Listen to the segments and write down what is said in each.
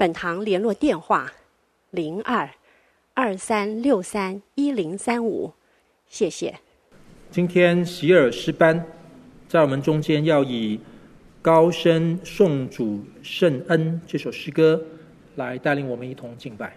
本堂联络电话：零二二三六三一零三五，谢谢。今天席尔诗班在我们中间要以高声颂主圣恩这首诗歌来带领我们一同敬拜。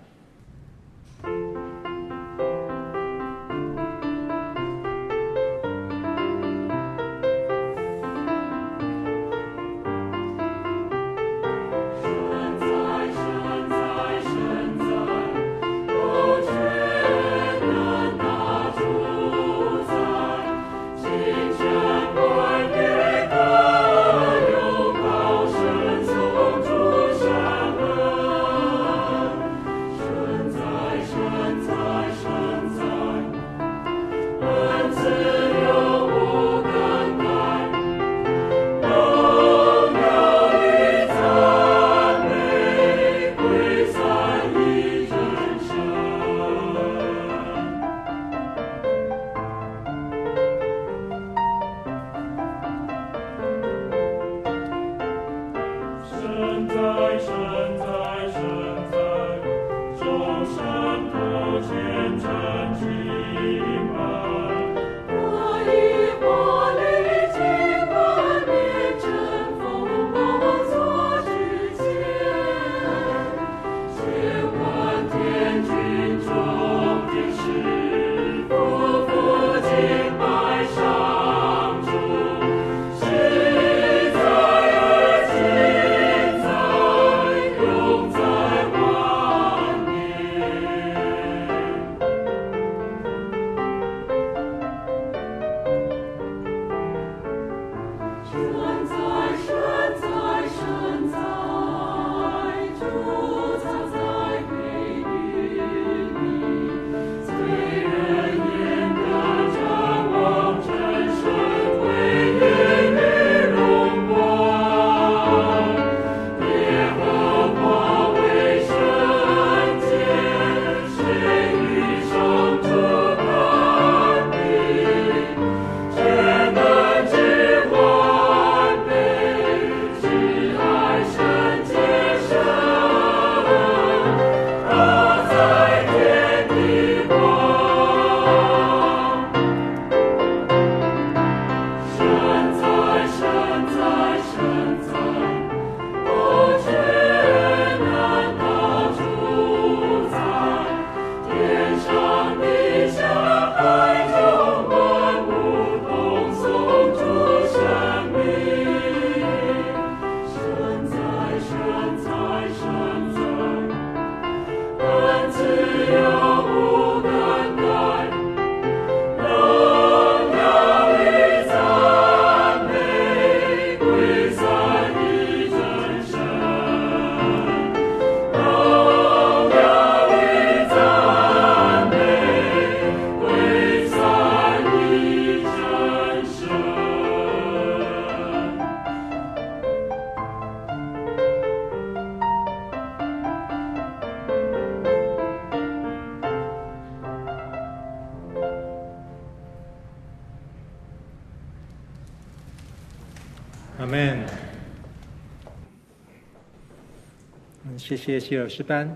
谢谢席尔诗班。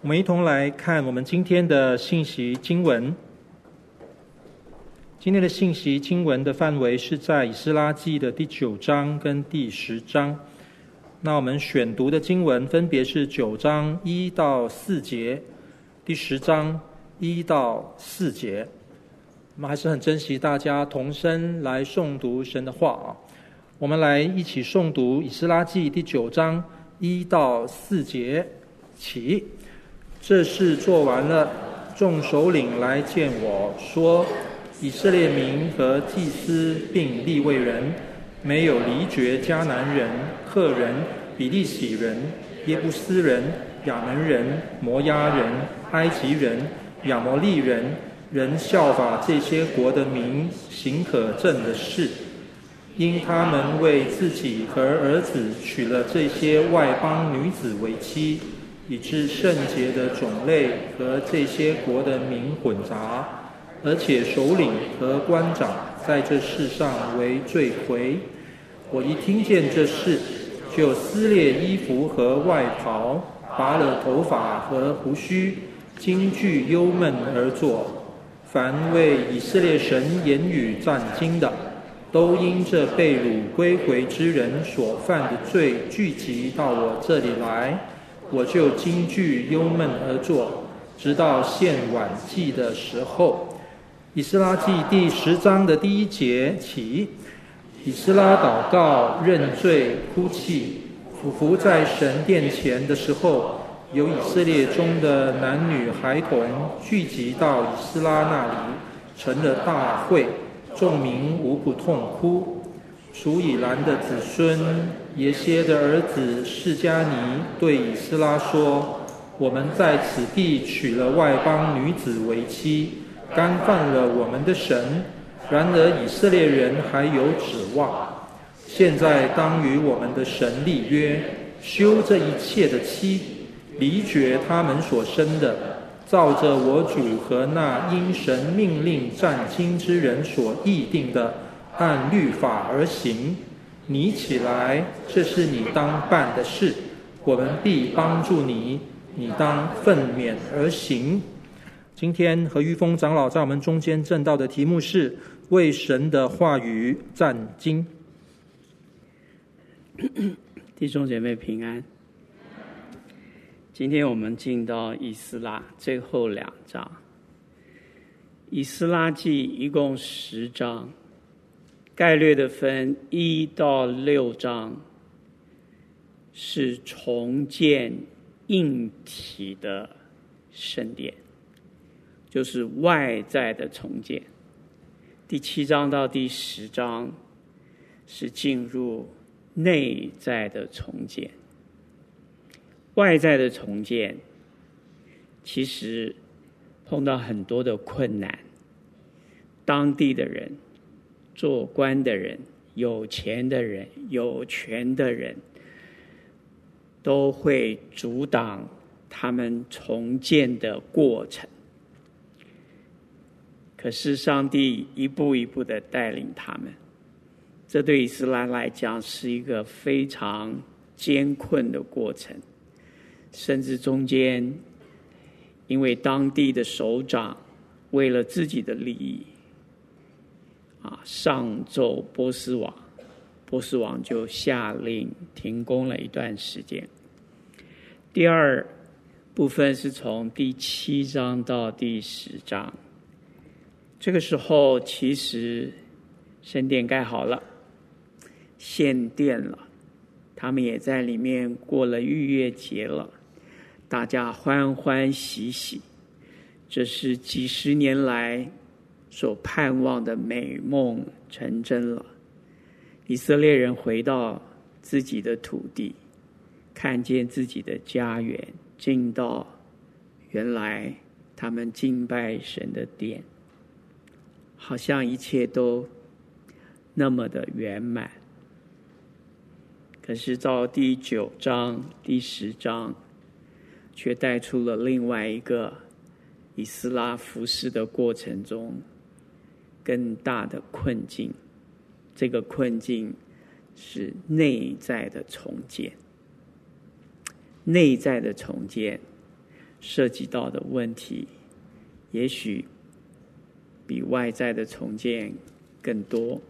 我们一同来看我们今天的信息经文。今天的信息经文的范围是在《以斯拉记》的第九章跟第十章。那我们选读的经文分别是九章一到四节，第十章一到四节。我们还是很珍惜大家同声来诵读神的话啊。我们来一起诵读《以斯拉记》第九章一到四节起。这事做完了，众首领来见我说：“以色列民和祭司并立位人，没有离绝迦南人、赫人、比利洗人、耶布斯人、亚门人、摩押人、埃及人、亚摩利人，人效法这些国的民，行可憎的事，因他们为自己和儿子娶了这些外邦女子为妻，以致圣洁的种类和这些国的民混杂，而且首领和官长在这世上为罪魁。我一听见这事，就撕裂衣服和外袍，拔了头发和胡须，惊惧忧闷而坐。凡为以色列神言语战兢的，都因这被掳归回之人所犯的罪聚集到我这里来，我就惊惧忧闷而坐，直到献晚祭的时候。以斯拉记第十章的第一节起。以斯拉祷告、认罪、哭泣，俯伏在神殿前的时候，有以色列中的男女孩童聚集到以斯拉那里，成了大会，众民无不痛哭。属以兰的子孙耶歇的儿子释迦尼对以斯拉说：“我们在此地娶了外邦女子为妻，干犯了我们的神。”然而以色列人还有指望，现在当与我们的神立约，休这一切的妻，离绝他们所生的，照着我主和那因神命令战经之人所议定的，按律法而行。你起来，这是你当办的事，我们必帮助你，你当奋勉而行。今天何玉峰长老在我们中间证道的题目是。为神的话语战经，弟兄姐妹平安。今天我们进到以斯拉最后两章。以斯拉记一共十章，概略的分一到六章，是重建硬体的圣殿，就是外在的重建。第七章到第十章是进入内在的重建，外在的重建其实碰到很多的困难。当地的人、做官的人、有钱的人、有权的人，都会阻挡他们重建的过程。可是上帝一步一步的带领他们，这对伊斯兰来讲是一个非常艰困的过程，甚至中间因为当地的首长为了自己的利益，啊，上奏波斯王，波斯王就下令停工了一段时间。第二部分是从第七章到第十章。这个时候，其实圣殿盖好了，献殿了，他们也在里面过了逾越节了，大家欢欢喜喜，这是几十年来所盼望的美梦成真了。以色列人回到自己的土地，看见自己的家园，进到原来他们敬拜神的殿。好像一切都那么的圆满，可是到第九章、第十章，却带出了另外一个以斯拉服侍的过程中更大的困境。这个困境是内在的重建，内在的重建涉及到的问题，也许。比外在的重建更多。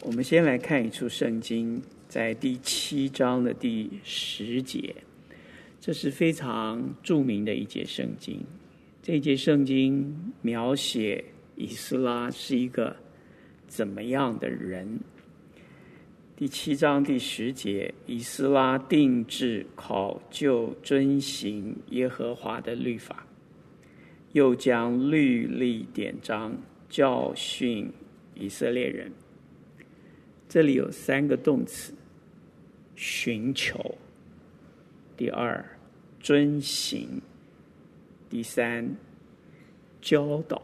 我们先来看一处圣经，在第七章的第十节，这是非常著名的一节圣经。这一节圣经描写以斯拉是一个怎么样的人？第七章第十节，以斯拉定制考究遵行耶和华的律法。又将律例典章教训以色列人。这里有三个动词：寻求；第二，遵行；第三，教导。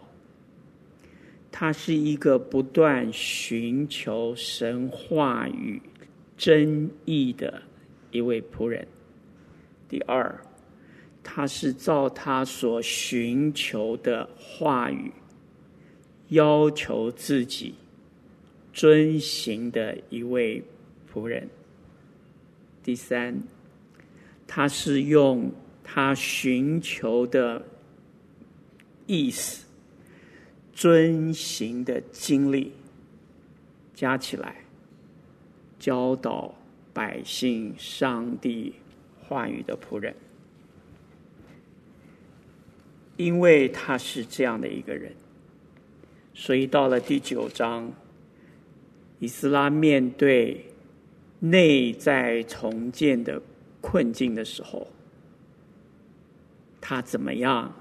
他是一个不断寻求神话语真意的一位仆人。第二，他是照他所寻求的话语要求自己遵行的一位仆人。第三，他是用他寻求的意思。遵行的经历加起来，教导百姓上帝话语的仆人，因为他是这样的一个人，所以到了第九章，以斯拉面对内在重建的困境的时候，他怎么样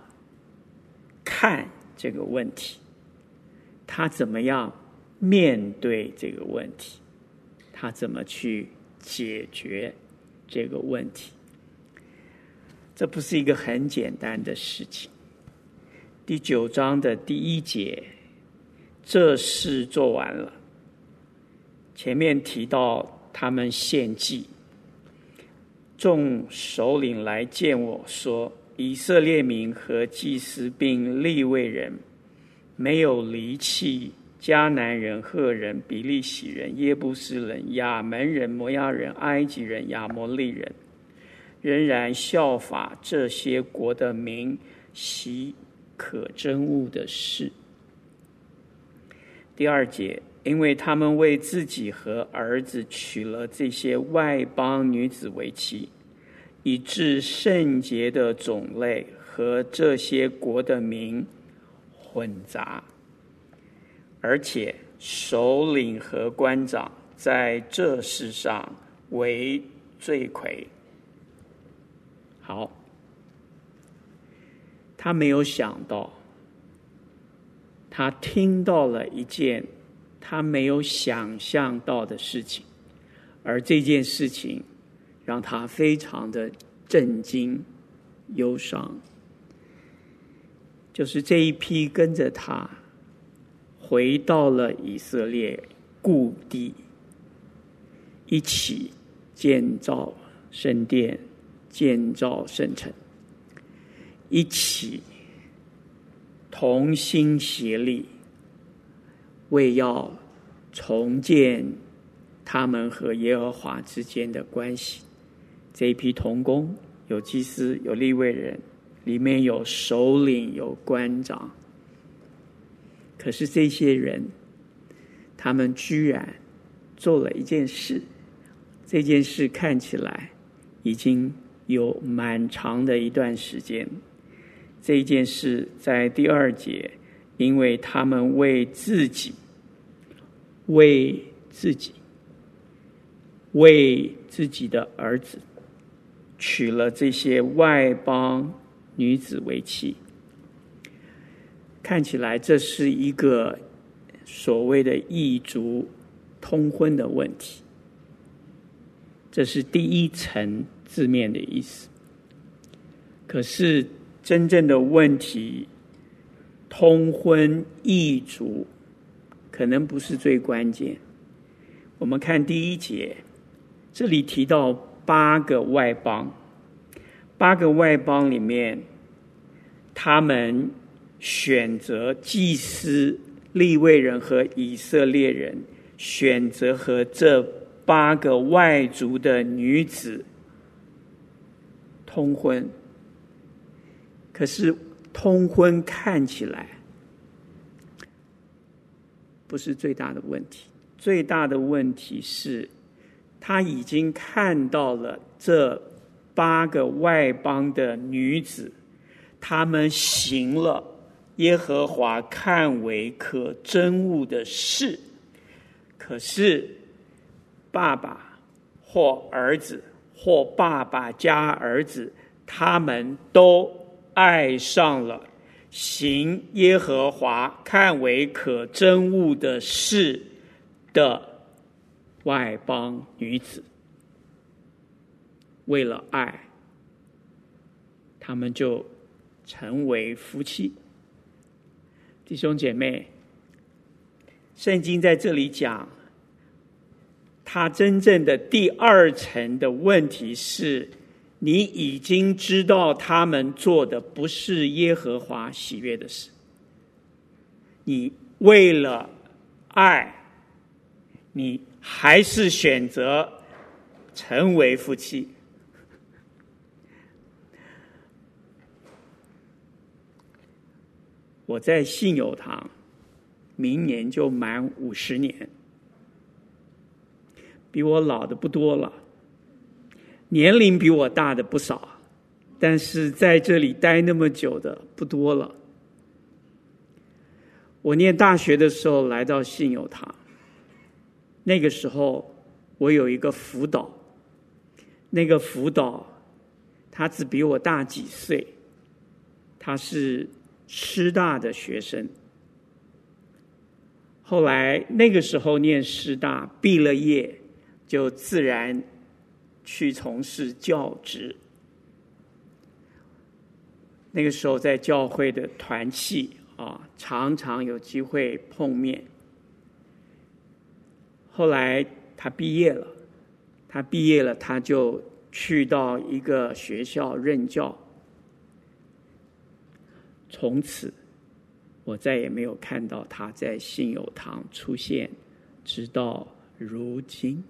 看这个问题？他怎么样面对这个问题？他怎么去解决这个问题？这不是一个很简单的事情。第九章的第一节，这事做完了。前面提到他们献祭，众首领来见我说：“以色列民和祭司并利未人。”没有离弃迦南人、赫人、比利洗人、耶布斯人、亚门人、摩押人、埃及人、亚摩利人，仍然效法这些国的民，习可憎恶的事。第二节，因为他们为自己和儿子娶了这些外邦女子为妻，以致圣洁的种类和这些国的民。混杂，而且首领和官长在这世上为罪魁。好，他没有想到，他听到了一件他没有想象到的事情，而这件事情让他非常的震惊、忧伤。就是这一批跟着他回到了以色列故地，一起建造圣殿、建造圣城，一起同心协力，为要重建他们和耶和华之间的关系。这一批童工有祭司，有立位人。里面有首领，有官长，可是这些人，他们居然做了一件事，这件事看起来已经有蛮长的一段时间。这件事在第二节，因为他们为自己，为自己，为自己的儿子娶了这些外邦。女子为妻，看起来这是一个所谓的异族通婚的问题，这是第一层字面的意思。可是真正的问题，通婚异族可能不是最关键。我们看第一节，这里提到八个外邦。八个外邦里面，他们选择祭司、利未人和以色列人，选择和这八个外族的女子通婚。可是通婚看起来不是最大的问题，最大的问题是，他已经看到了这。八个外邦的女子，她们行了耶和华看为可憎恶的事，可是爸爸或儿子或爸爸加儿子，他们都爱上了行耶和华看为可憎恶的事的外邦女子。为了爱，他们就成为夫妻。弟兄姐妹，圣经在这里讲，他真正的第二层的问题是：你已经知道他们做的不是耶和华喜悦的事，你为了爱，你还是选择成为夫妻。我在信友堂，明年就满五十年，比我老的不多了，年龄比我大的不少，但是在这里待那么久的不多了。我念大学的时候来到信友堂，那个时候我有一个辅导，那个辅导他只比我大几岁，他是。师大的学生，后来那个时候念师大，毕了业就自然去从事教职。那个时候在教会的团契啊，常常有机会碰面。后来他毕业了，他毕业了，他就去到一个学校任教。从此，我再也没有看到他在信友堂出现，直到如今。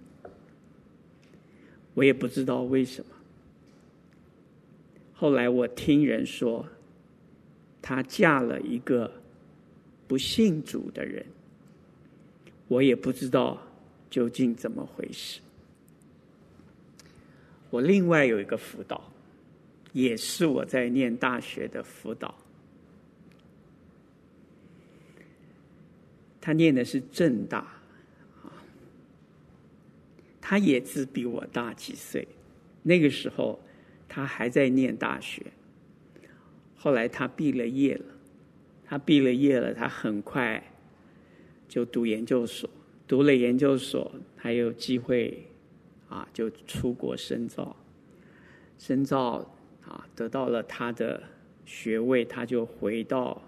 我也不知道为什么。后来我听人说，她嫁了一个不信主的人，我也不知道究竟怎么回事。我另外有一个辅导，也是我在念大学的辅导。他念的是正大，他也只比我大几岁。那个时候，他还在念大学。后来他毕了业了，他毕了业了，他很快就读研究所。读了研究所，他有机会啊，就出国深造。深造啊，得到了他的学位，他就回到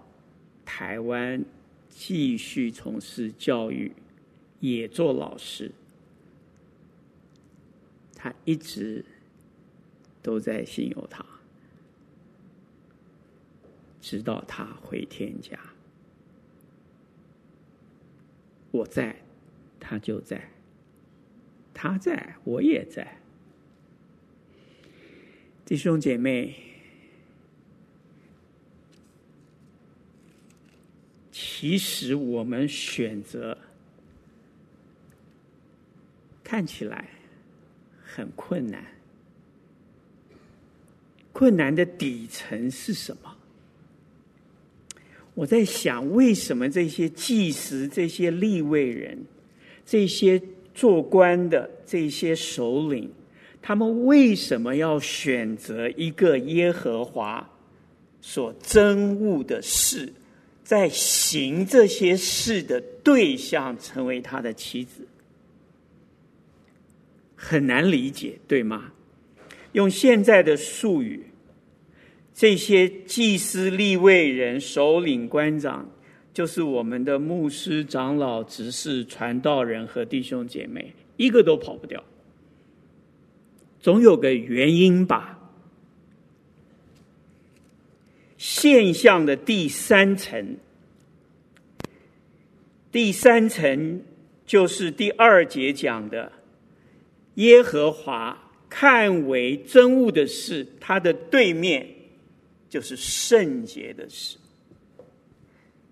台湾。继续从事教育，也做老师。他一直都在信有他，直到他回天家。我在，他就在；他在，我也在。弟兄姐妹。其实我们选择看起来很困难，困难的底层是什么？我在想，为什么这些祭司、这些立位人、这些做官的、这些首领，他们为什么要选择一个耶和华所憎恶的事？在行这些事的对象成为他的妻子，很难理解，对吗？用现在的术语，这些祭司、立位人、首领、官长，就是我们的牧师、长老、执事、传道人和弟兄姐妹，一个都跑不掉，总有个原因吧。现象的第三层，第三层就是第二节讲的，耶和华看为真物的事，它的对面就是圣洁的事。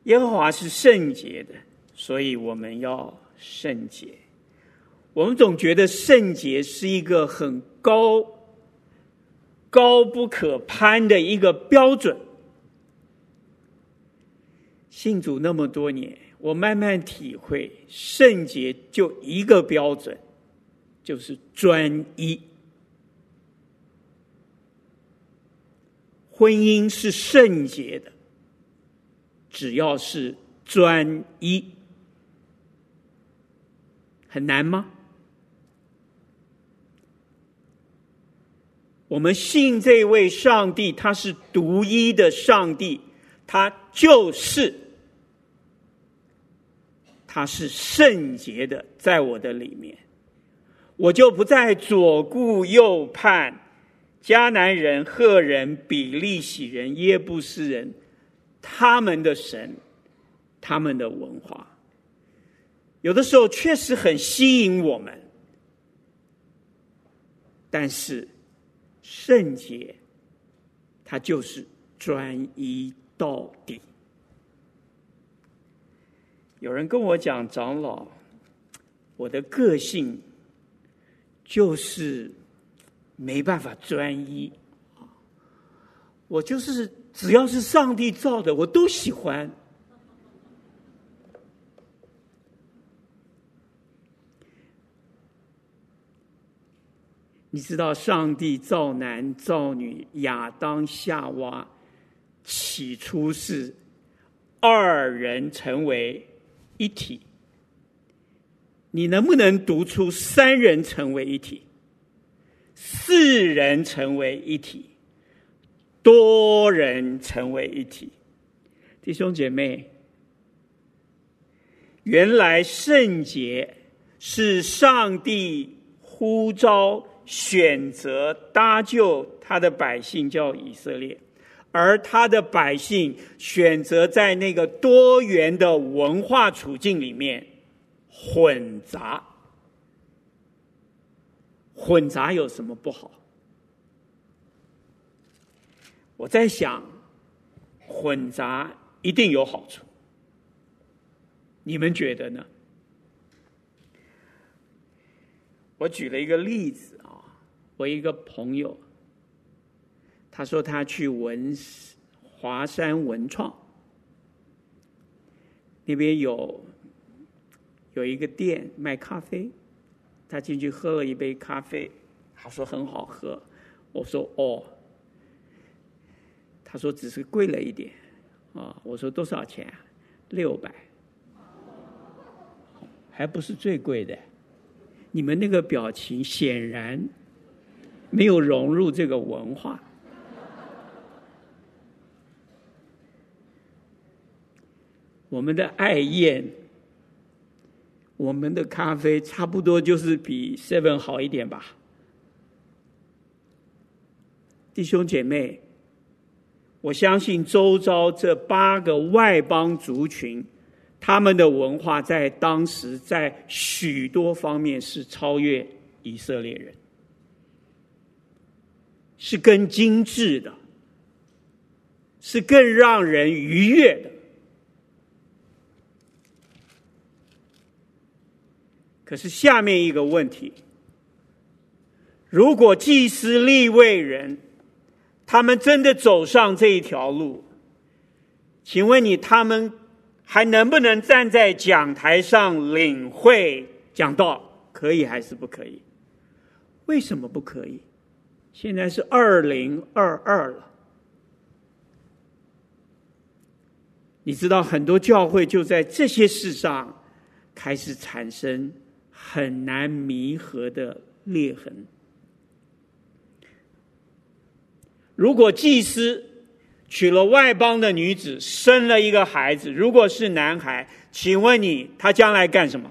耶和华是圣洁的，所以我们要圣洁。我们总觉得圣洁是一个很高、高不可攀的一个标准。信主那么多年，我慢慢体会，圣洁就一个标准，就是专一。婚姻是圣洁的，只要是专一，很难吗？我们信这位上帝，他是独一的上帝，他就是，他是圣洁的，在我的里面，我就不再左顾右盼，迦南人、赫人、比利洗人、耶布斯人，他们的神，他们的文化，有的时候确实很吸引我们，但是圣洁，它就是专一到底。有人跟我讲，长老，我的个性就是没办法专一，我就是只要是上帝造的，我都喜欢。你知道，上帝造男造女，亚当夏娃，起初是二人成为一体。你能不能读出三人成为一体？四人成为一体？多人成为一体？弟兄姐妹，原来圣洁是上帝呼召。选择搭救他的百姓叫以色列，而他的百姓选择在那个多元的文化处境里面混杂。混杂有什么不好？我在想，混杂一定有好处。你们觉得呢？我举了一个例子啊。我一个朋友，他说他去文华山文创那边有有一个店卖咖啡，他进去喝了一杯咖啡，他说很好喝。我说哦，他说只是贵了一点啊。我说多少钱？六百，还不是最贵的。你们那个表情显然。没有融入这个文化，我们的爱宴，我们的咖啡差不多就是比 Seven 好一点吧。弟兄姐妹，我相信周遭这八个外邦族群，他们的文化在当时在许多方面是超越以色列人。是更精致的，是更让人愉悦的。可是下面一个问题：如果祭司立位人，他们真的走上这一条路，请问你，他们还能不能站在讲台上领会讲道？可以还是不可以？为什么不可以？现在是二零二二了，你知道很多教会就在这些事上开始产生很难弥合的裂痕。如果祭司娶了外邦的女子，生了一个孩子，如果是男孩，请问你，他将来干什么？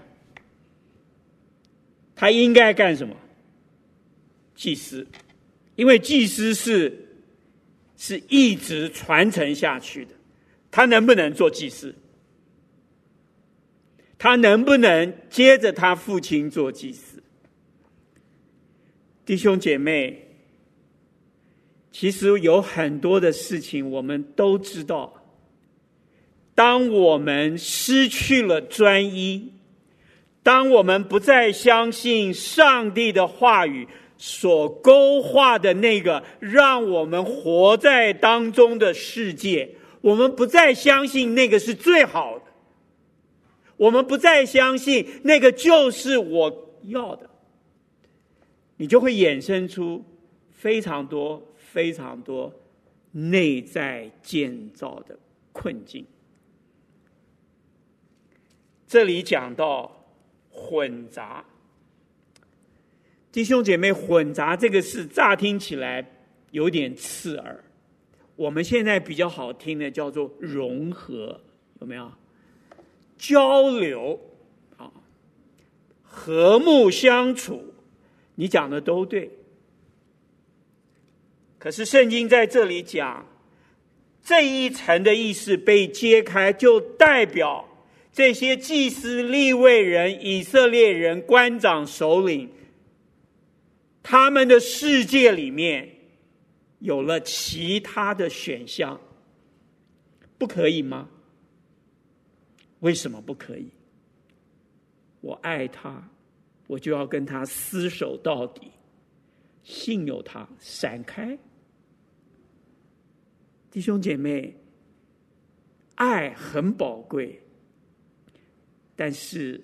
他应该干什么？祭司。因为祭司是是一直传承下去的，他能不能做祭司？他能不能接着他父亲做祭司？弟兄姐妹，其实有很多的事情我们都知道。当我们失去了专一，当我们不再相信上帝的话语。所勾画的那个让我们活在当中的世界，我们不再相信那个是最好的，我们不再相信那个就是我要的，你就会衍生出非常多、非常多内在建造的困境。这里讲到混杂。弟兄姐妹，混杂这个事乍听起来有点刺耳。我们现在比较好听的叫做融合，有没有？交流，啊，和睦相处，你讲的都对。可是圣经在这里讲，这一层的意思被揭开，就代表这些祭司、立位人、以色列人、官长、首领，他们的世界里面。有了其他的选项，不可以吗？为什么不可以？我爱他，我就要跟他厮守到底，信有他，闪开。弟兄姐妹，爱很宝贵，但是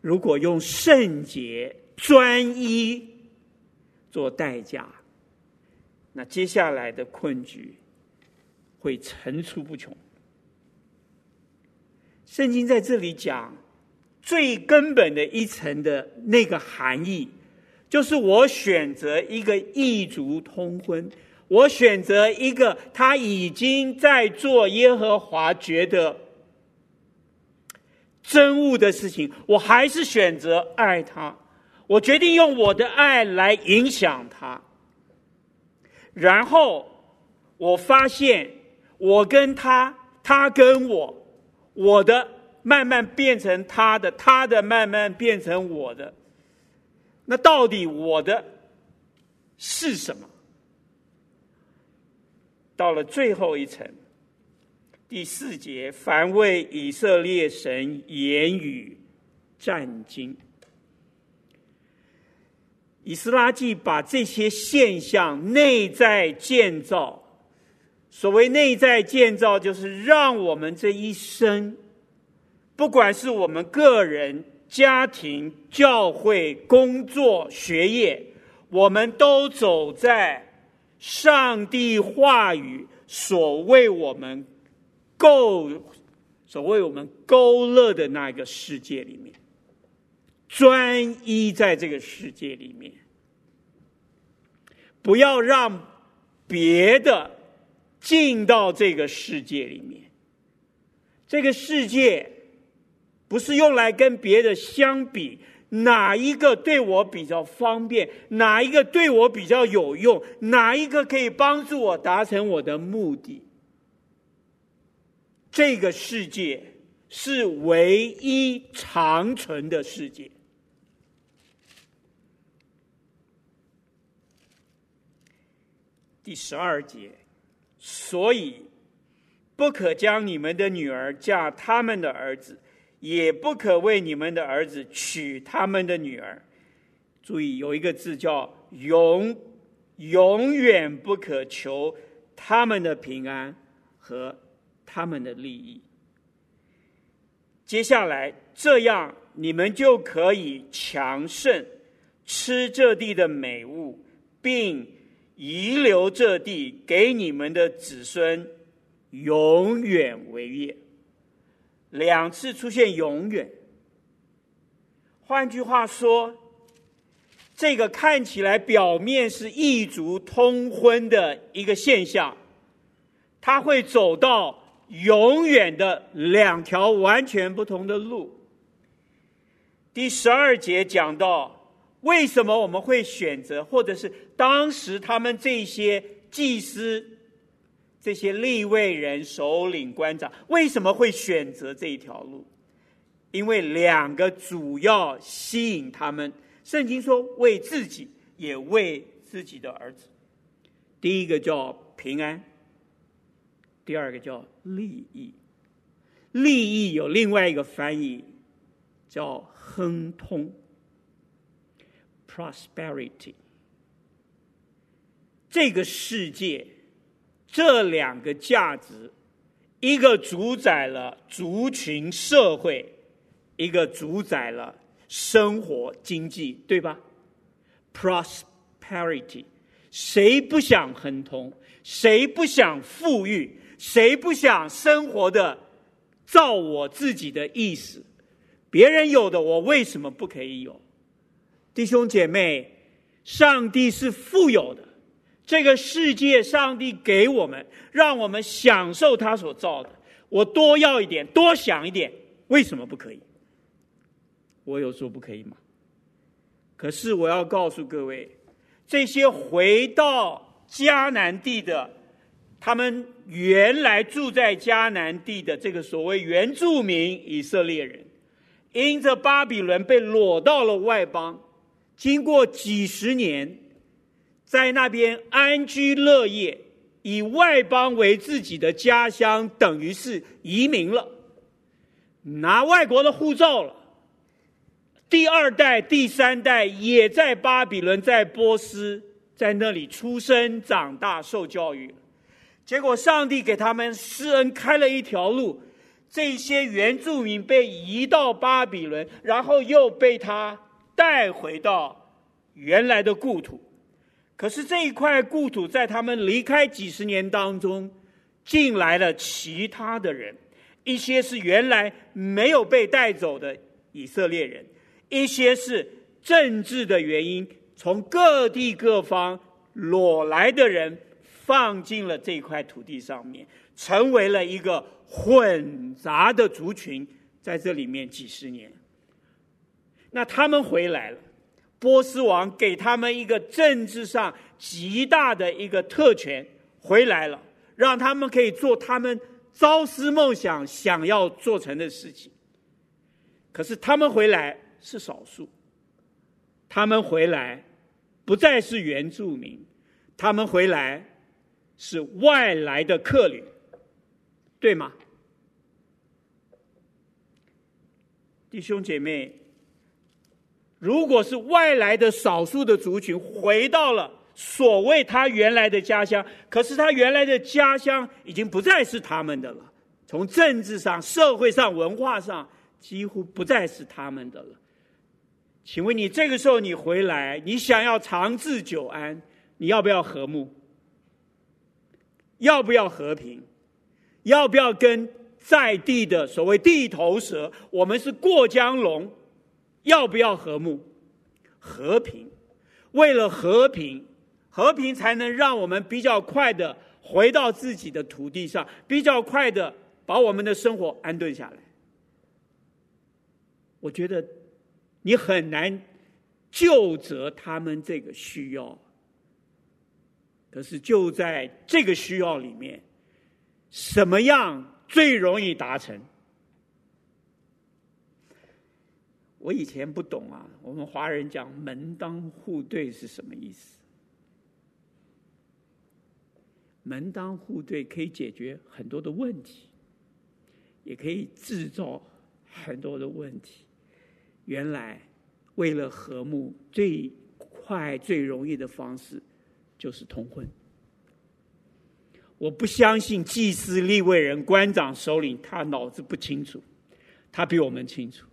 如果用圣洁、专一做代价。那接下来的困局会层出不穷。圣经在这里讲最根本的一层的那个含义，就是我选择一个异族通婚，我选择一个他已经在做耶和华觉得憎恶的事情，我还是选择爱他，我决定用我的爱来影响他。然后我发现，我跟他，他跟我，我的慢慢变成他的，他的慢慢变成我的。那到底我的是什么？到了最后一层，第四节，凡为以色列神言语战经。以斯拉记把这些现象内在建造，所谓内在建造，就是让我们这一生，不管是我们个人、家庭、教会、工作、学业，我们都走在上帝话语所为我们勾、所为我们勾勒的那个世界里面。专一在这个世界里面，不要让别的进到这个世界里面。这个世界不是用来跟别的相比，哪一个对我比较方便，哪一个对我比较有用，哪一个可以帮助我达成我的目的。这个世界是唯一长存的世界。第十二节，所以不可将你们的女儿嫁他们的儿子，也不可为你们的儿子娶他们的女儿。注意，有一个字叫“永”，永远不可求他们的平安和他们的利益。接下来，这样你们就可以强盛，吃这地的美物，并。遗留这地给你们的子孙，永远为业。两次出现“永远”，换句话说，这个看起来表面是异族通婚的一个现象，它会走到永远的两条完全不同的路。第十二节讲到。为什么我们会选择，或者是当时他们这些祭司、这些立位人、首领、官长为什么会选择这一条路？因为两个主要吸引他们。圣经说，为自己，也为自己的儿子。第一个叫平安，第二个叫利益。利益有另外一个翻译，叫亨通。Prosperity，这个世界这两个价值，一个主宰了族群社会，一个主宰了生活经济，对吧？Prosperity，谁不想亨通？谁不想富裕？谁不想生活的照我自己的意思？别人有的，我为什么不可以有？弟兄姐妹，上帝是富有的，这个世界，上帝给我们，让我们享受他所造的。我多要一点，多想一点，为什么不可以？我有说不可以吗？可是我要告诉各位，这些回到迦南地的，他们原来住在迦南地的这个所谓原住民以色列人，因着巴比伦被掳到了外邦，经过几十年，在那边安居乐业，以外邦为自己的家乡，等于是移民了，拿外国的护照了。第二代、第三代也在巴比伦、在波斯，在那里出生、长大、受教育。结果上帝给他们施恩开了一条路，这些原住民被移到巴比伦，然后又被他带回到原来的故土。可是这一块故土在他们离开几十年当中，进来了其他的人，一些是原来没有被带走的以色列人。一些是政治的原因，从各地各方裸来的人放进了这块土地上面，成为了一个混杂的族群，在这里面几十年。那他们回来了，波斯王给他们一个政治上极大的一个特权，回来了，让他们可以做他们朝思暮想想要做成的事情。可是他们回来。是少数，他们回来不再是原住民，他们回来是外来的客旅，对吗？弟兄姐妹，如果是外来的少数的族群回到了所谓他原来的家乡，可是他原来的家乡已经不再是他们的了，从政治上、社会上、文化上，几乎不再是他们的了。请问你这个时候你回来，你想要长治久安，你要不要和睦？要不要和平？要不要跟在地的所谓地头蛇，我们是过江龙，要不要和睦？和平，为了和平，和平才能让我们比较快的回到自己的土地上，比较快的把我们的生活安顿下来。我觉得。你很难就责他们这个需要，可是就在这个需要里面，什么样最容易达成？我以前不懂啊，我们华人讲门当户对是什么意思？门当户对可以解决很多的问题，也可以制造很多的问题。原来，为了和睦，最快最容易的方式就是通婚。我不相信祭司、立位人、官长、首领，他脑子不清楚，他比我们清楚。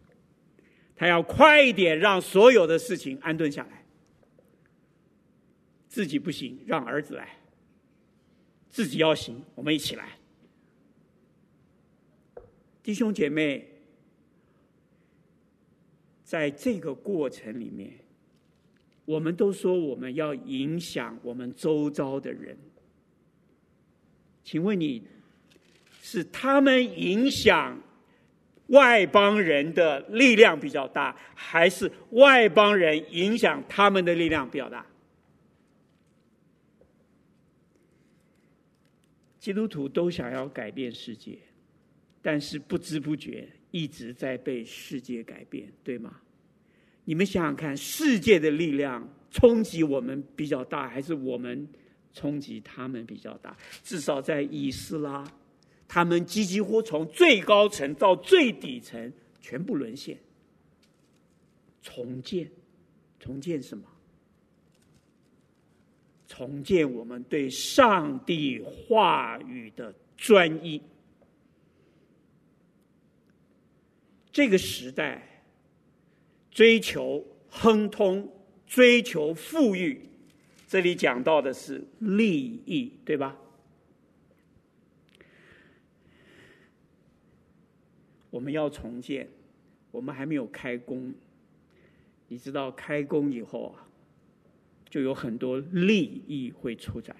他要快一点让所有的事情安顿下来，自己不行，让儿子来；自己要行，我们一起来。弟兄姐妹。在这个过程里面，我们都说我们要影响我们周遭的人。请问你是他们影响外邦人的力量比较大，还是外邦人影响他们的力量比较大？基督徒都想要改变世界，但是不知不觉。一直在被世界改变，对吗？你们想想看，世界的力量冲击我们比较大，还是我们冲击他们比较大？至少在以斯拉，他们几几乎从最高层到最底层全部沦陷，重建，重建什么？重建我们对上帝话语的专一。这个时代追求亨通，追求富裕，这里讲到的是利益，对吧？我们要重建，我们还没有开工。你知道开工以后啊，就有很多利益会出在。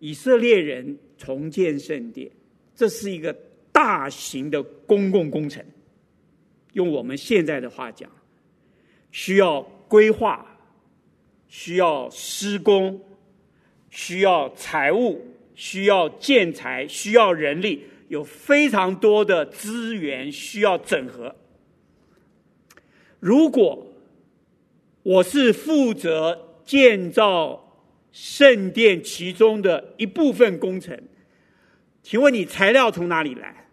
以色列人重建圣殿，这是一个大型的公共工程。用我们现在的话讲，需要规划，需要施工，需要财务，需要建材，需要人力，有非常多的资源需要整合。如果我是负责建造圣殿其中的一部分工程，请问你材料从哪里来？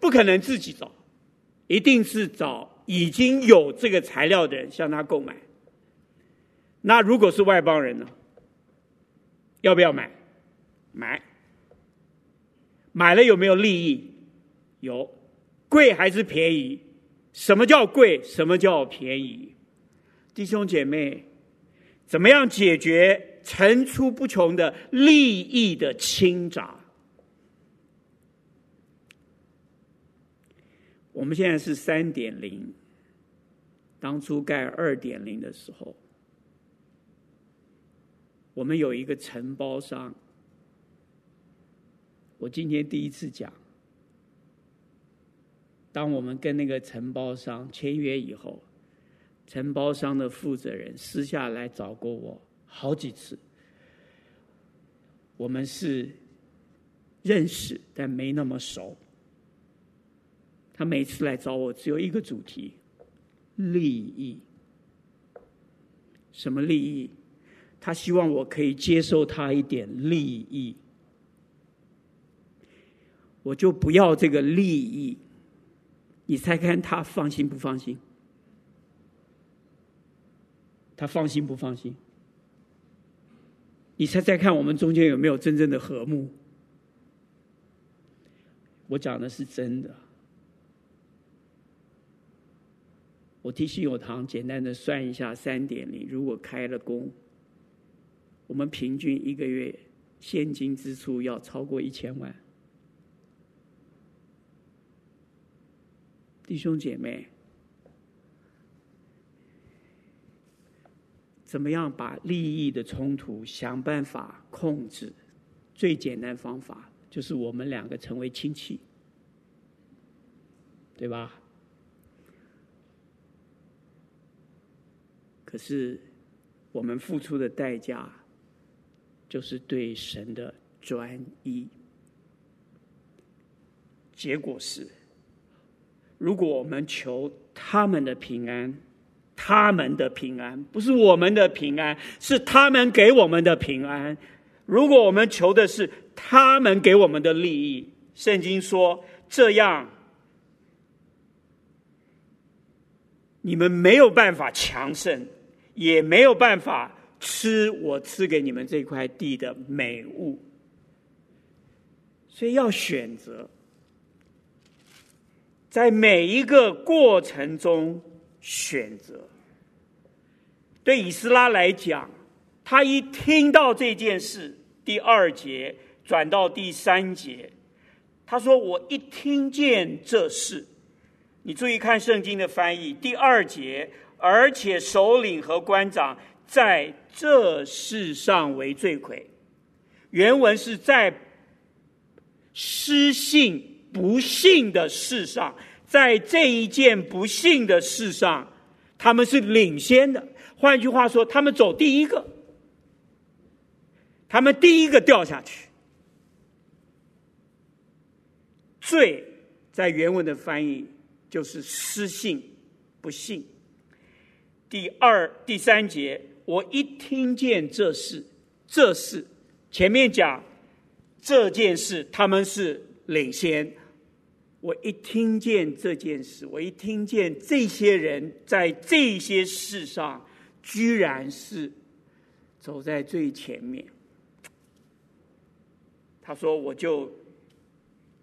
不可能自己找。一定是找已经有这个材料的人向他购买。那如果是外邦人呢？要不要买？买。买了有没有利益？有。贵还是便宜？什么叫贵？什么叫便宜？弟兄姐妹，怎么样解决层出不穷的利益的倾轧？我们现在是三点零，当初盖二点零的时候，我们有一个承包商。我今天第一次讲，当我们跟那个承包商签约以后，承包商的负责人私下来找过我好几次，我们是认识，但没那么熟。他每次来找我，只有一个主题：利益。什么利益？他希望我可以接受他一点利益，我就不要这个利益。你猜看他放心不放心？他放心不放心？你猜猜看，我们中间有没有真正的和睦？我讲的是真的。我替信友堂简单的算一下，三点零如果开了工，我们平均一个月现金支出要超过一千万。弟兄姐妹，怎么样把利益的冲突想办法控制？最简单方法就是我们两个成为亲戚，对吧？可是，我们付出的代价，就是对神的专一。结果是，如果我们求他们的平安，他们的平安不是我们的平安，是他们给我们的平安。如果我们求的是他们给我们的利益，圣经说这样。你们没有办法强盛，也没有办法吃我赐给你们这块地的美物，所以要选择，在每一个过程中选择。对以斯拉来讲，他一听到这件事，第二节转到第三节，他说：“我一听见这事。”你注意看圣经的翻译，第二节，而且首领和官长在这事上为罪魁。原文是在失信不幸的事上，在这一件不幸的事上，他们是领先的。换句话说，他们走第一个，他们第一个掉下去。罪在原文的翻译。就是失信，不信。第二、第三节，我一听见这事，这事前面讲这件事，他们是领先。我一听见这件事，我一听见这些人在这些事上，居然是走在最前面。他说：“我就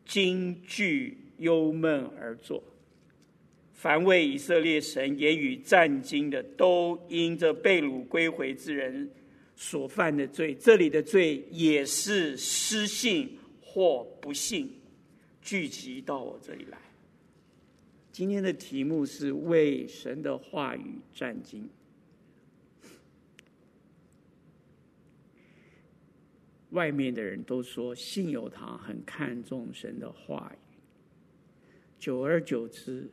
惊惧忧闷而坐。”凡为以色列神言语战经的，都因这被掳归回之人所犯的罪，这里的罪也是失信或不信，聚集到我这里来，今天的题目是为神的话语战今。外面的人都说信友堂很看重神的话语。久而久之，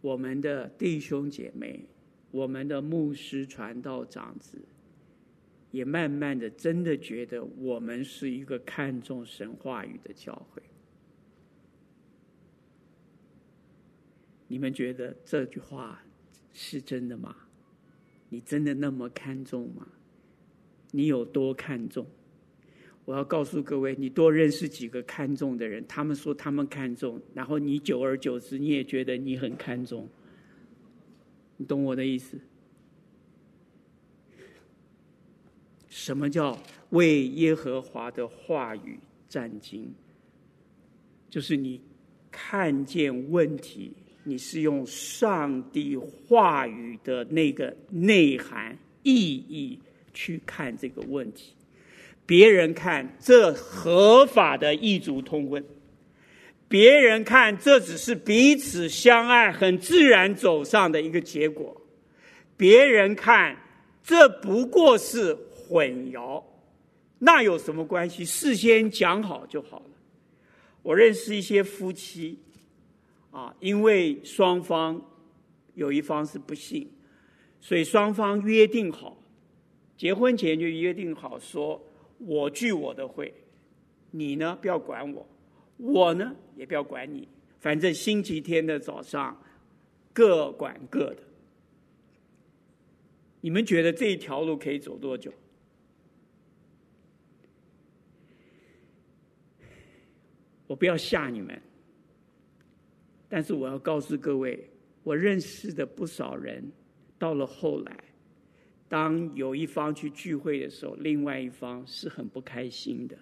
我们的弟兄姐妹，我们的牧师、传道长子，也慢慢的真的觉得我们是一个看重神话语的教会。你们觉得这句话是真的吗？你真的那么看重吗？你有多看重？我要告诉各位，你多认识几个看重的人，他们说他们看重，然后你久而久之，你也觉得你很看重。你懂我的意思？什么叫为耶和华的话语战兢？就是你看见问题，你是用上帝话语的那个内涵意义去看这个问题。别人看这合法的异族通婚，别人看这只是彼此相爱、很自然走上的一个结果，别人看这不过是混淆，那有什么关系？事先讲好就好了。我认识一些夫妻。啊，因为双方有一方是不信，所以双方约定好，结婚前就约定好说：我聚我的会，你呢不要管我，我呢也不要管你，反正星期天的早上各管各的。你们觉得这一条路可以走多久？我不要吓你们。但是我要告诉各位，我认识的不少人，到了后来，当有一方去聚会的时候，另外一方是很不开心的。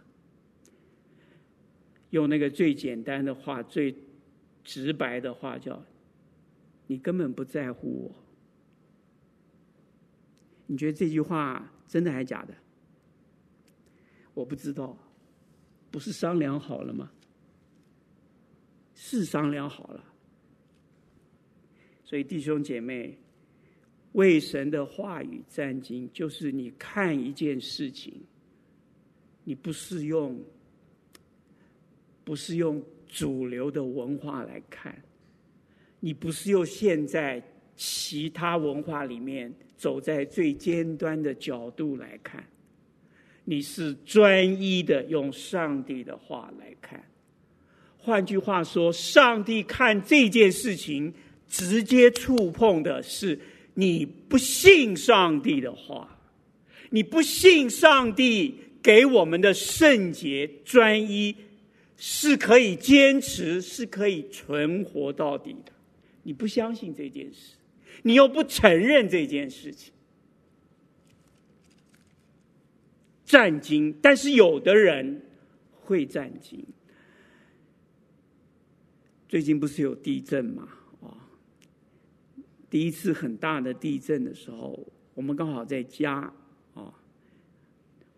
用那个最简单的话、最直白的话叫：“你根本不在乎我。”你觉得这句话真的还是假的？我不知道，不是商量好了吗？是商量好了，所以弟兄姐妹，为神的话语战兢，就是你看一件事情，你不是用，不是用主流的文化来看，你不是用现在其他文化里面走在最尖端的角度来看，你是专一的用上帝的话来看。换句话说，上帝看这件事情，直接触碰的是你不信上帝的话，你不信上帝给我们的圣洁专一是可以坚持，是可以存活到底的。你不相信这件事，你又不承认这件事情，战兢。但是有的人会战兢。最近不是有地震嘛？啊，第一次很大的地震的时候，我们刚好在家啊。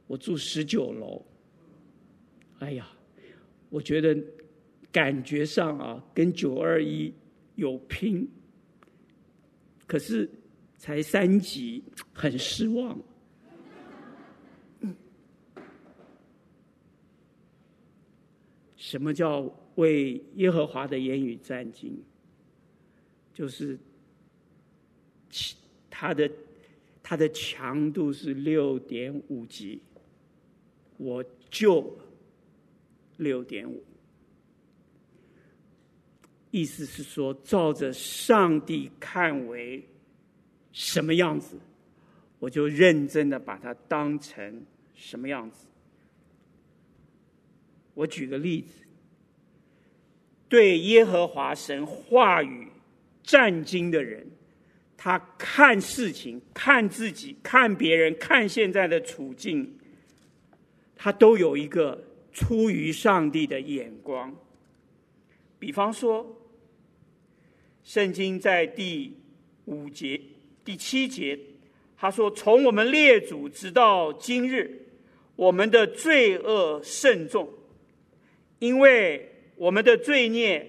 我住十九楼，哎呀，我觉得感觉上啊，跟九二一有拼，可是才三级，很失望。什么叫？为耶和华的言语战兢，就是它的它的强度是六点五级，我就六点五，意思是说，照着上帝看为什么样子，我就认真的把它当成什么样子。我举个例子。对耶和华神话语战兢的人，他看事情、看自己、看别人、看现在的处境，他都有一个出于上帝的眼光。比方说，圣经在第五节、第七节，他说：“从我们列祖直到今日，我们的罪恶甚重，因为。”我们的罪孽，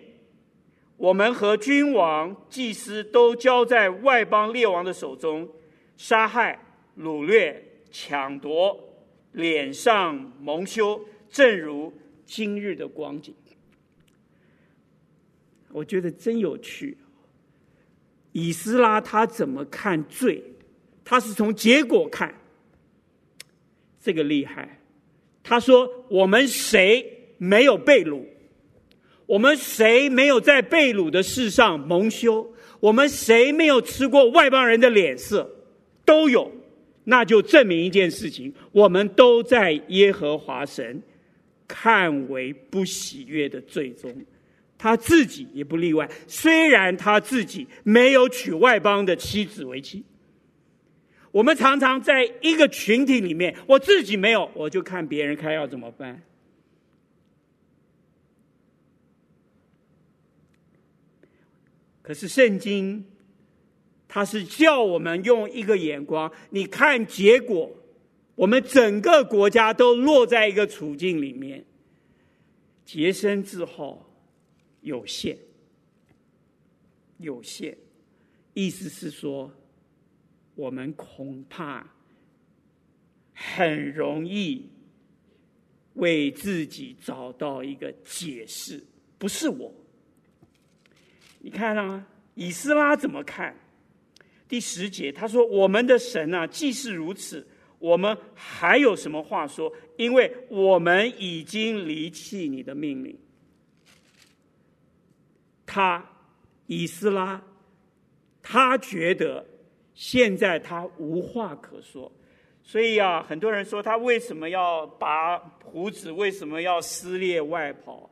我们和君王、祭司都交在外邦列王的手中，杀害、掳掠、抢夺，脸上蒙羞，正如今日的光景。我觉得真有趣。以斯拉他怎么看罪？他是从结果看，这个厉害。他说：“我们谁没有被掳？我们谁没有在被掳的事上蒙羞？我们谁没有吃过外邦人的脸色？都有。那就证明一件事情：我们都在耶和华神看为不喜悦的罪中。他自己也不例外。虽然他自己没有娶外邦的妻子为妻。”我们常常在一个群体里面，我自己没有，我就看别人开要怎么办。可是圣经，它是叫我们用一个眼光，你看结果，我们整个国家都落在一个处境里面，洁身自好有限，有限，意思是说。我们恐怕很容易为自己找到一个解释，不是我。你看啊，以斯拉怎么看？第十节他说：“我们的神啊，既是如此，我们还有什么话说？因为我们已经离弃你的命令。”他以斯拉，他觉得。现在他无话可说，所以啊，很多人说他为什么要拔胡子？为什么要撕裂外袍？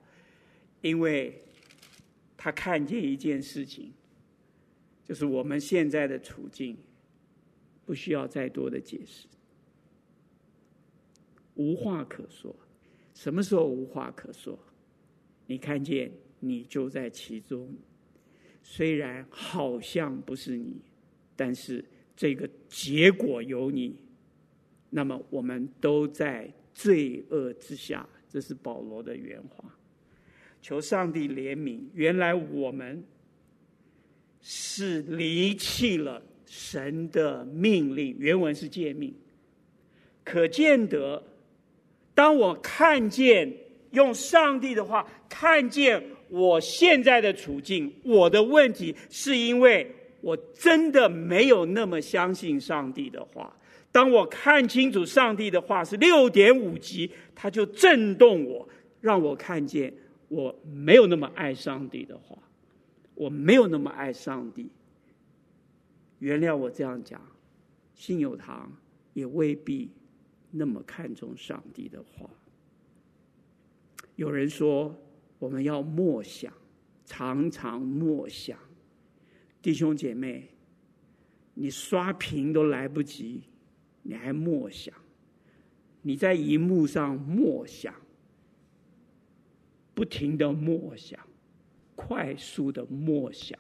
因为他看见一件事情，就是我们现在的处境不需要再多的解释，无话可说。什么时候无话可说？你看见你就在其中，虽然好像不是你。但是这个结果有你，那么我们都在罪恶之下。这是保罗的原话。求上帝怜悯。原来我们是离弃了神的命令，原文是诫命。可见得，当我看见用上帝的话看见我现在的处境，我的问题是因为。我真的没有那么相信上帝的话。当我看清楚上帝的话是六点五级，他就震动我，让我看见我没有那么爱上帝的话，我没有那么爱上帝。原谅我这样讲，信友堂也未必那么看重上帝的话。有人说，我们要默想，常常默想。弟兄姐妹，你刷屏都来不及，你还默想？你在荧幕上默想，不停的默想，快速的默想。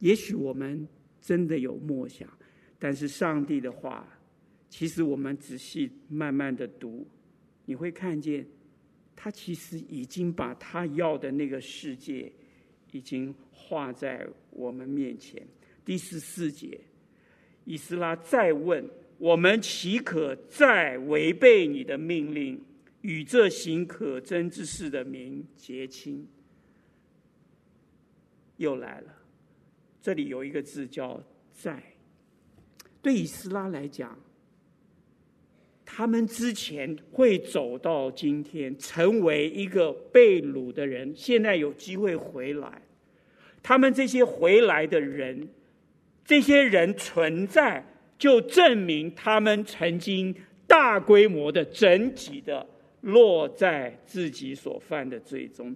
也许我们真的有默想，但是上帝的话，其实我们仔细慢慢的读，你会看见，他其实已经把他要的那个世界。已经画在我们面前。第十四节，以斯拉再问：“我们岂可再违背你的命令，与这行可憎之事的民结亲？”又来了，这里有一个字叫“在”。对以斯拉来讲，他们之前会走到今天，成为一个被掳的人，现在有机会回来。他们这些回来的人，这些人存在，就证明他们曾经大规模的、整体的落在自己所犯的罪中。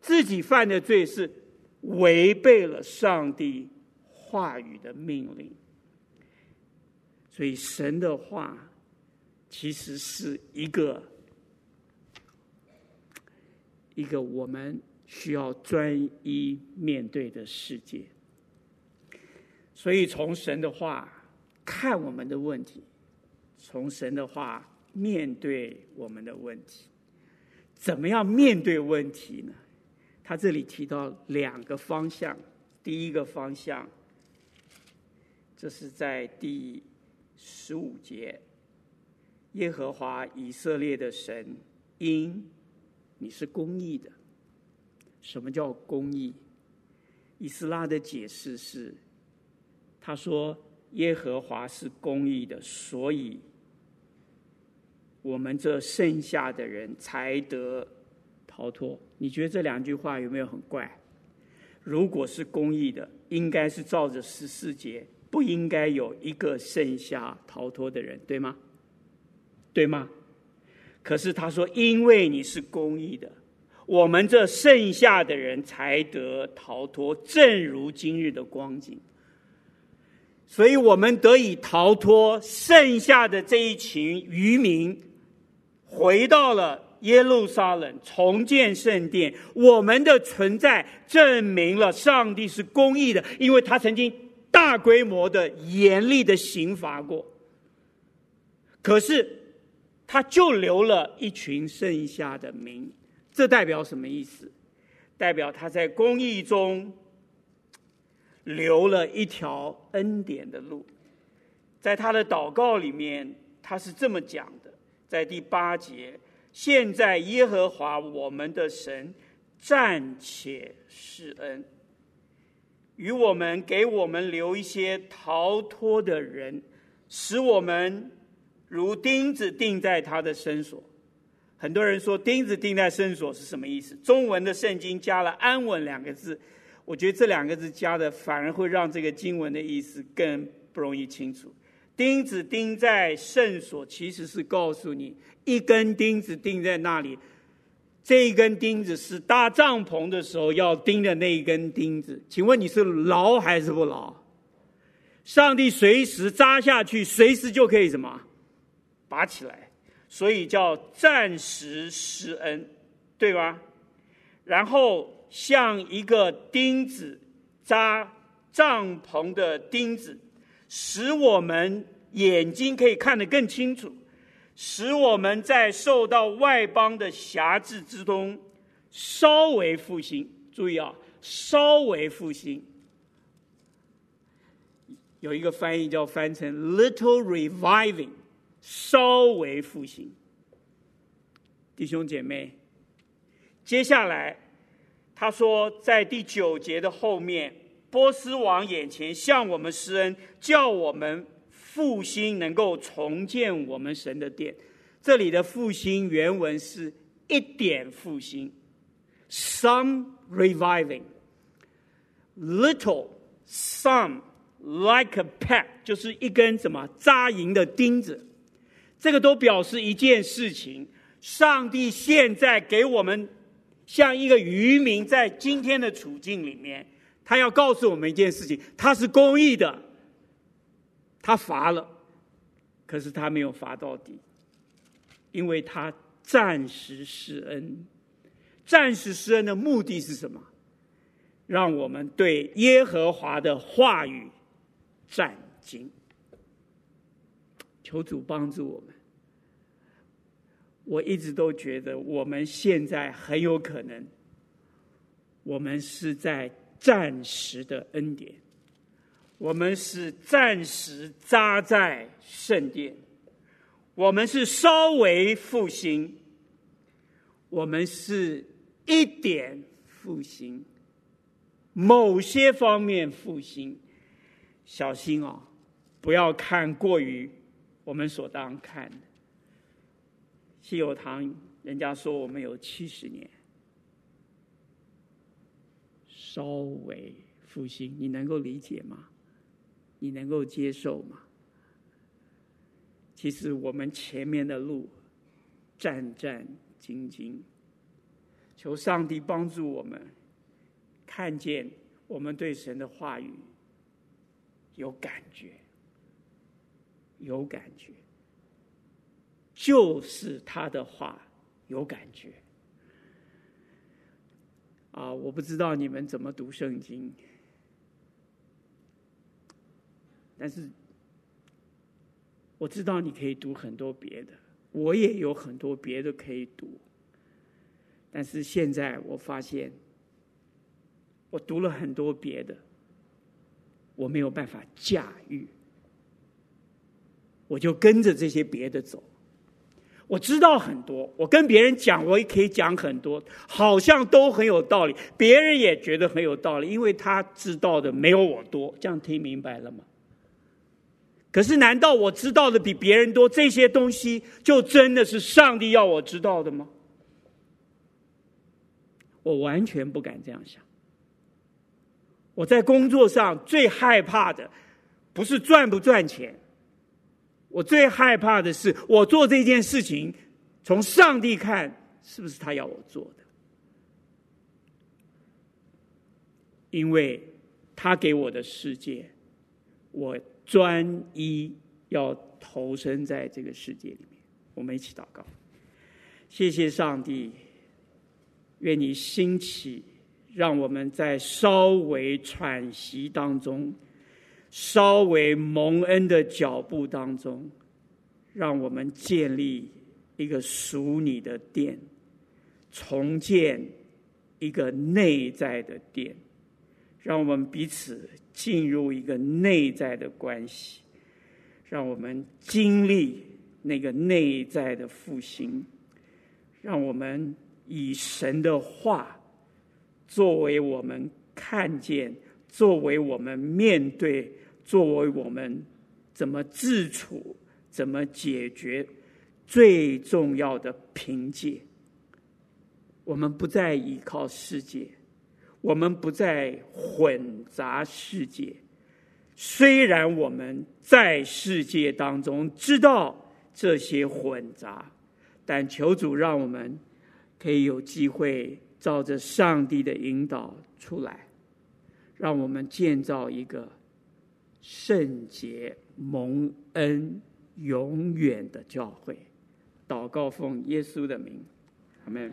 自己犯的罪是违背了上帝话语的命令，所以神的话其实是一个一个我们。需要专一面对的世界，所以从神的话看我们的问题，从神的话面对我们的问题，怎么样面对问题呢？他这里提到两个方向，第一个方向，这是在第十五节，耶和华以色列的神，因你是公义的。什么叫公义？以斯拉的解释是，他说耶和华是公义的，所以我们这剩下的人才得逃脱。你觉得这两句话有没有很怪？如果是公义的，应该是照着十四节，不应该有一个剩下逃脱的人，对吗？对吗？可是他说，因为你是公义的。我们这剩下的人才得逃脱，正如今日的光景。所以我们得以逃脱，剩下的这一群渔民回到了耶路撒冷，重建圣殿。我们的存在证明了上帝是公义的，因为他曾经大规模的、严厉的刑罚过。可是他就留了一群剩下的民。这代表什么意思？代表他在公义中留了一条恩典的路。在他的祷告里面，他是这么讲：在第八节，现在耶和华我们的神暂且施恩，与我们给我们留一些逃脱的人，使我们如钉子钉在他的身上。很多人说钉子钉在身所是什么意思？中文的圣经加了“安稳”两个字，我觉得这两个字加的反而会让这个经文的意思更不容易清楚。钉子钉在圣所，其实是告诉你一根钉子钉在那里，这一根钉子是搭帐篷的时候要钉的那一根钉子。请问你是牢还是不牢？上帝随时扎下去，随时就可以什么拔起来。所以叫暂时施恩，对吧？然后像一个钉子扎帐篷的钉子，使我们眼睛可以看得更清楚，使我们在受到外邦的辖制之中稍微复兴。注意啊，稍微复兴。有一个翻译叫翻成 “little reviving”。稍微复兴，弟兄姐妹，接下来他说，在第九节的后面，波斯王眼前向我们施恩，叫我们复兴，能够重建我们神的殿。这里的复兴原文是一点复兴，some reviving，little some like a peck，就是一根什么扎营的钉子。这个都表示一件事情：上帝现在给我们像一个渔民，在今天的处境里面，他要告诉我们一件事情：他是公义的，他罚了，可是他没有罚到底，因为他暂时施恩。暂时施恩的目的是什么？让我们对耶和华的话语战惊。求主帮助我们。我一直都觉得，我们现在很有可能，我们是在暂时的恩典，我们是暂时扎在圣殿，我们是稍微复兴，我们是一点复兴，某些方面复兴，小心哦，不要看过于我们所当看的。西友堂，人家说我们有七十年，稍微复兴，你能够理解吗？你能够接受吗？其实我们前面的路战战兢兢，求上帝帮助我们，看见我们对神的话语有感觉，有感觉。就是他的话有感觉啊！我不知道你们怎么读圣经，但是我知道你可以读很多别的，我也有很多别的可以读。但是现在我发现，我读了很多别的，我没有办法驾驭，我就跟着这些别的走。我知道很多，我跟别人讲，我也可以讲很多，好像都很有道理，别人也觉得很有道理，因为他知道的没有我多。这样听明白了吗？可是，难道我知道的比别人多？这些东西就真的是上帝要我知道的吗？我完全不敢这样想。我在工作上最害怕的，不是赚不赚钱。我最害怕的是，我做这件事情，从上帝看，是不是他要我做的？因为他给我的世界，我专一要投身在这个世界里面。我们一起祷告，谢谢上帝，愿你兴起，让我们在稍微喘息当中。稍微蒙恩的脚步当中，让我们建立一个属你的殿，重建一个内在的殿，让我们彼此进入一个内在的关系，让我们经历那个内在的复兴，让我们以神的话作为我们看见，作为我们面对。作为我们怎么自处、怎么解决最重要的凭借，我们不再依靠世界，我们不再混杂世界。虽然我们在世界当中知道这些混杂，但求主让我们可以有机会照着上帝的引导出来，让我们建造一个。圣洁蒙恩永远的教会，祷告奉耶稣的名，阿门。